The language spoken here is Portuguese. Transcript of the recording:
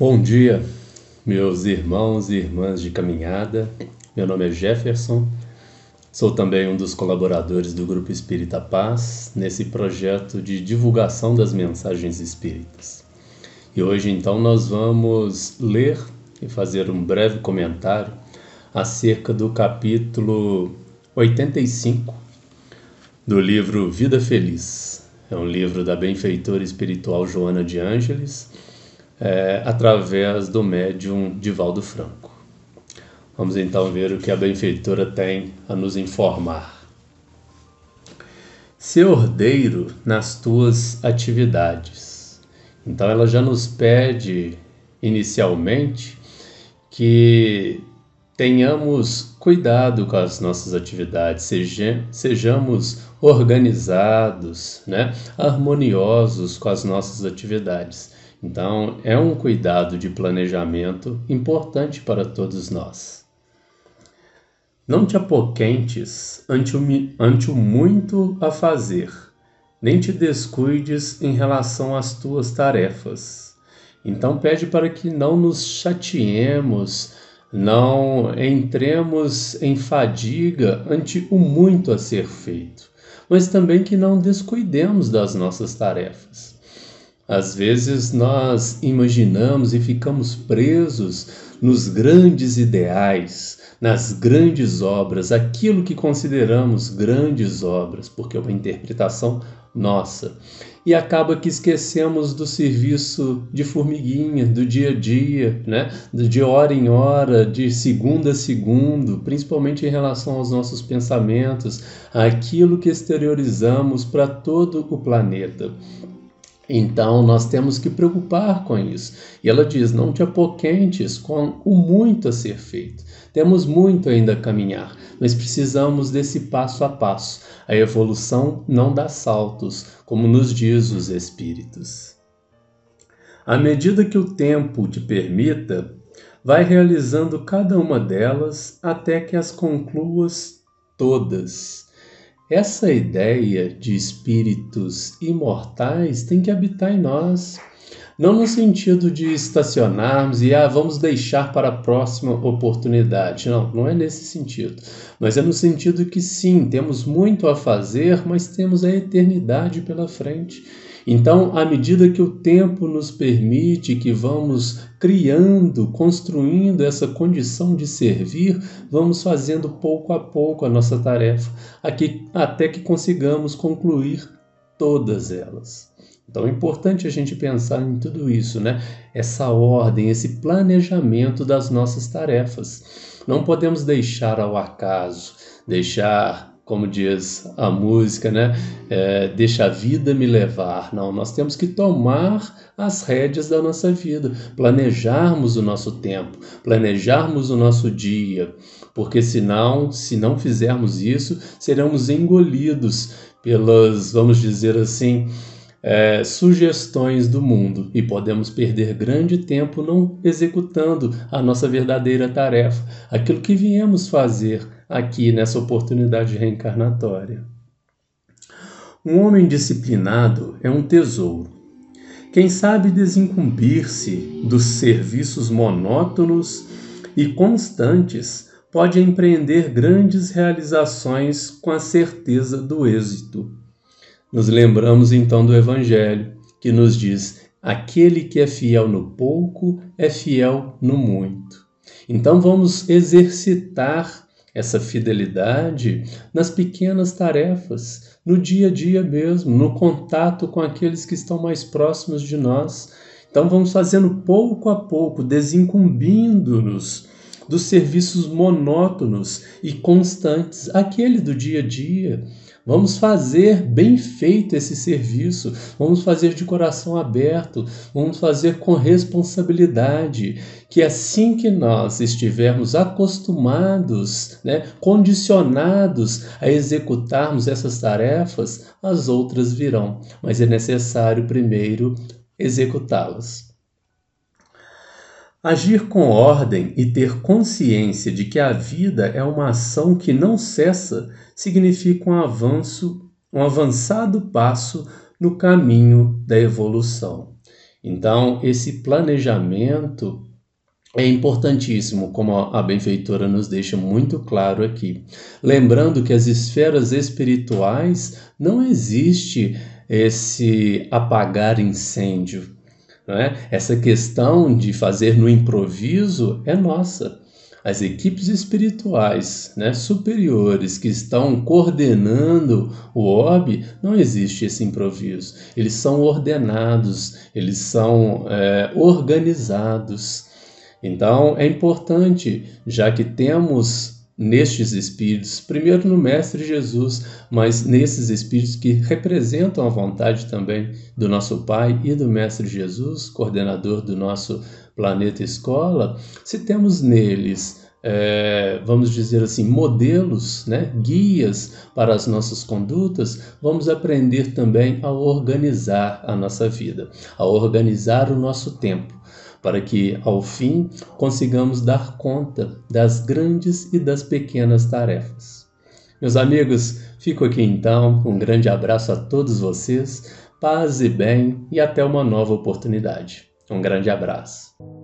Bom dia, meus irmãos e irmãs de caminhada. Meu nome é Jefferson, sou também um dos colaboradores do Grupo Espírita Paz nesse projeto de divulgação das mensagens espíritas. E hoje, então, nós vamos ler e fazer um breve comentário acerca do capítulo 85 do livro Vida Feliz. É um livro da benfeitora espiritual Joana de Ângeles é, através do médium Divaldo Franco. Vamos então ver o que a benfeitora tem a nos informar. Ser ordeiro nas tuas atividades. Então ela já nos pede inicialmente que tenhamos cuidado com as nossas atividades, seja, sejamos organizados, né, harmoniosos com as nossas atividades. Então, é um cuidado de planejamento importante para todos nós. Não te apoquentes ante o, ante o muito a fazer, nem te descuides em relação às tuas tarefas. Então, pede para que não nos chateemos, não entremos em fadiga ante o muito a ser feito, mas também que não descuidemos das nossas tarefas. Às vezes nós imaginamos e ficamos presos nos grandes ideais, nas grandes obras, aquilo que consideramos grandes obras, porque é uma interpretação nossa. E acaba que esquecemos do serviço de formiguinha, do dia a dia, né? de hora em hora, de segundo a segundo, principalmente em relação aos nossos pensamentos, aquilo que exteriorizamos para todo o planeta. Então nós temos que preocupar com isso. E ela diz: não te apoquentes com o muito a ser feito. Temos muito ainda a caminhar, mas precisamos desse passo a passo. A evolução não dá saltos, como nos diz os Espíritos. À medida que o tempo te permita, vai realizando cada uma delas até que as concluas todas essa ideia de espíritos imortais tem que habitar em nós. Não no sentido de estacionarmos e ah, vamos deixar para a próxima oportunidade. Não, não é nesse sentido. Mas é no sentido que sim, temos muito a fazer, mas temos a eternidade pela frente. Então, à medida que o tempo nos permite que vamos criando, construindo essa condição de servir, vamos fazendo pouco a pouco a nossa tarefa, aqui, até que consigamos concluir todas elas. Então é importante a gente pensar em tudo isso, né? Essa ordem, esse planejamento das nossas tarefas. Não podemos deixar ao acaso, deixar como diz a música, né? É, deixa a vida me levar. Não, nós temos que tomar as rédeas da nossa vida, planejarmos o nosso tempo, planejarmos o nosso dia, porque senão, se não fizermos isso, seremos engolidos pelas, vamos dizer assim, é, sugestões do mundo e podemos perder grande tempo não executando a nossa verdadeira tarefa, aquilo que viemos fazer aqui nessa oportunidade reencarnatória. Um homem disciplinado é um tesouro. Quem sabe desincumbir-se dos serviços monótonos e constantes pode empreender grandes realizações com a certeza do êxito. Nos lembramos então do Evangelho, que nos diz: aquele que é fiel no pouco é fiel no muito. Então vamos exercitar essa fidelidade nas pequenas tarefas, no dia a dia mesmo, no contato com aqueles que estão mais próximos de nós. Então vamos fazendo pouco a pouco, desincumbindo-nos dos serviços monótonos e constantes, aquele do dia a dia, Vamos fazer bem feito esse serviço, vamos fazer de coração aberto, vamos fazer com responsabilidade, que assim que nós estivermos acostumados, né, condicionados a executarmos essas tarefas, as outras virão, mas é necessário primeiro executá-las. Agir com ordem e ter consciência de que a vida é uma ação que não cessa significa um avanço, um avançado passo no caminho da evolução. Então, esse planejamento é importantíssimo, como a benfeitora nos deixa muito claro aqui. Lembrando que as esferas espirituais não existe esse apagar incêndio. Né? Essa questão de fazer no improviso é nossa. As equipes espirituais né, superiores que estão coordenando o orbe, não existe esse improviso. Eles são ordenados, eles são é, organizados. Então é importante, já que temos nestes espíritos, primeiro no Mestre Jesus, mas nesses espíritos que representam a vontade também do nosso Pai e do Mestre Jesus, coordenador do nosso planeta escola, se temos neles é, vamos dizer assim, modelos, né, guias para as nossas condutas, vamos aprender também a organizar a nossa vida, a organizar o nosso tempo para que, ao fim, consigamos dar conta das grandes e das pequenas tarefas. Meus amigos, fico aqui então. Um grande abraço a todos vocês, paz e bem, e até uma nova oportunidade. Um grande abraço.